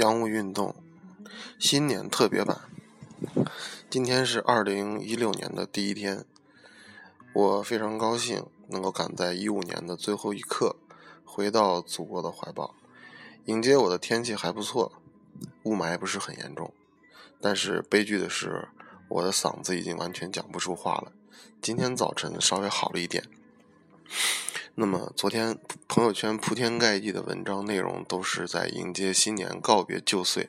洋务运动新年特别版。今天是二零一六年的第一天，我非常高兴能够赶在一五年的最后一刻回到祖国的怀抱。迎接我的天气还不错，雾霾不是很严重，但是悲剧的是我的嗓子已经完全讲不出话了。今天早晨稍微好了一点。那么昨天朋友圈铺天盖地的文章内容都是在迎接新年、告别旧岁。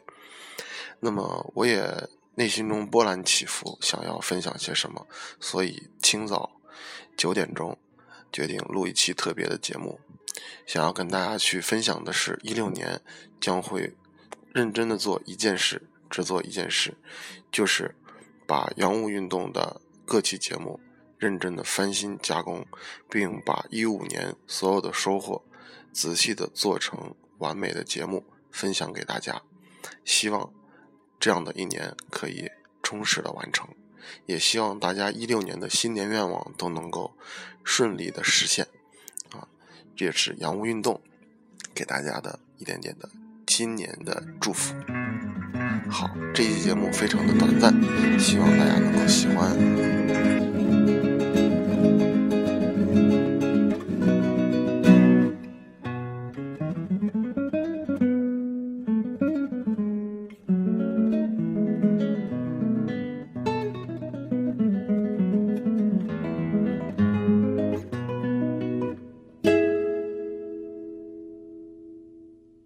那么我也内心中波澜起伏，想要分享些什么，所以清早九点钟决定录一期特别的节目，想要跟大家去分享的是，一六年将会认真的做一件事，只做一件事，就是把洋务运动的各期节目。认真的翻新加工，并把一五年所有的收获仔细的做成完美的节目分享给大家。希望这样的一年可以充实的完成，也希望大家一六年的新年愿望都能够顺利的实现。啊，这也是洋务运动给大家的一点点的新年的祝福。好，这期节目非常的短暂，希望大家能够喜欢。